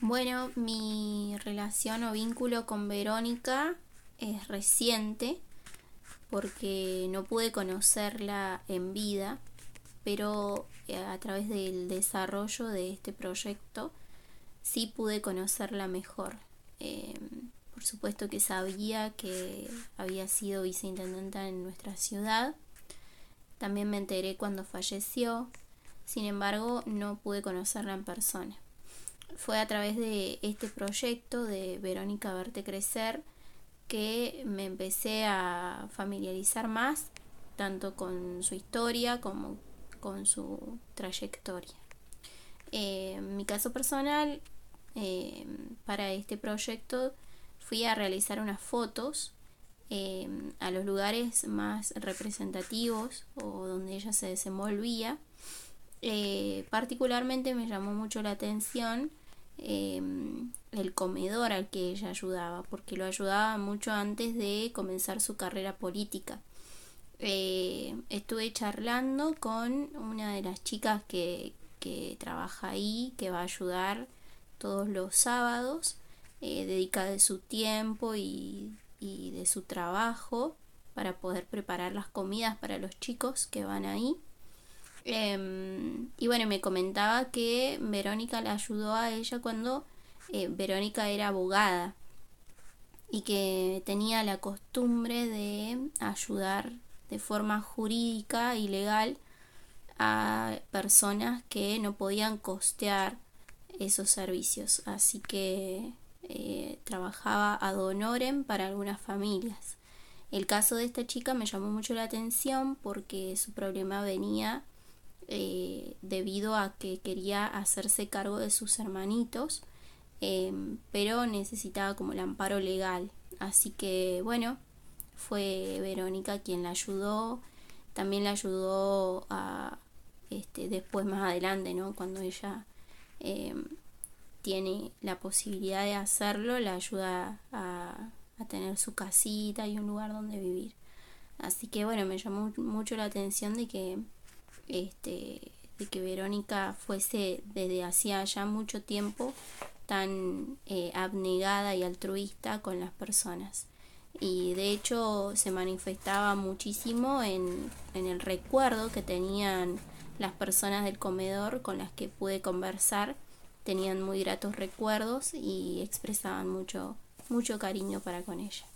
Bueno, mi relación o vínculo con Verónica es reciente porque no pude conocerla en vida, pero eh, a través del desarrollo de este proyecto sí pude conocerla mejor. Em, por supuesto que sabía que había sido viceintendenta en nuestra ciudad. También me enteré cuando falleció. Sin embargo, no pude conocerla en persona. Fue a través de este proyecto de Verónica Verte Crecer que me empecé a familiarizar más tanto con su historia como con su trayectoria. Eh, en mi caso personal, eh, para este proyecto fui a realizar unas fotos eh, a los lugares más representativos o donde ella se desenvolvía. Particularmente me llamó mucho la atención el comedor al que ella ayudaba, porque lo ayudaba mucho antes de comenzar su carrera política. Eh, estuve charlando con una de las chicas que, que, trabaja ahí, que va a ayudar todos los sábados, eh, dedica de su tiempo y, y de su trabajo para poder preparar las comidas para los chicos que van ahí. Em, y bueno, me comentaba que Verónica le ayudó a ella cuando eh, Verónica era abogada y que tenía la costumbre de ayudar de forma jurídica y legal a personas que no podían costear esos servicios. Así que eh, trabajaba ad honorem para algunas familias. El caso de esta chica me llamó mucho la atención porque su problema venía eh, debido a que quería hacerse cargo de sus hermanitos Em, pero necesitaba como el amparo legal. Así que bueno, fue Verónica quien la ayudó, también la ayudó a, este, después más adelante, ¿no? Cuando ella em, tiene la posibilidad de hacerlo, la ayuda a, a tener su casita y un lugar donde vivir. Así que bueno, me llamó mucho la atención de que este de que Verónica fuese desde hacía ya mucho tiempo tan eh, abnegada y altruista con las personas. Y de hecho se manifestaba muchísimo en, en el recuerdo que tenían las personas del comedor con las que pude conversar. Tenían muy gratos recuerdos y expresaban mucho, mucho cariño para con ella.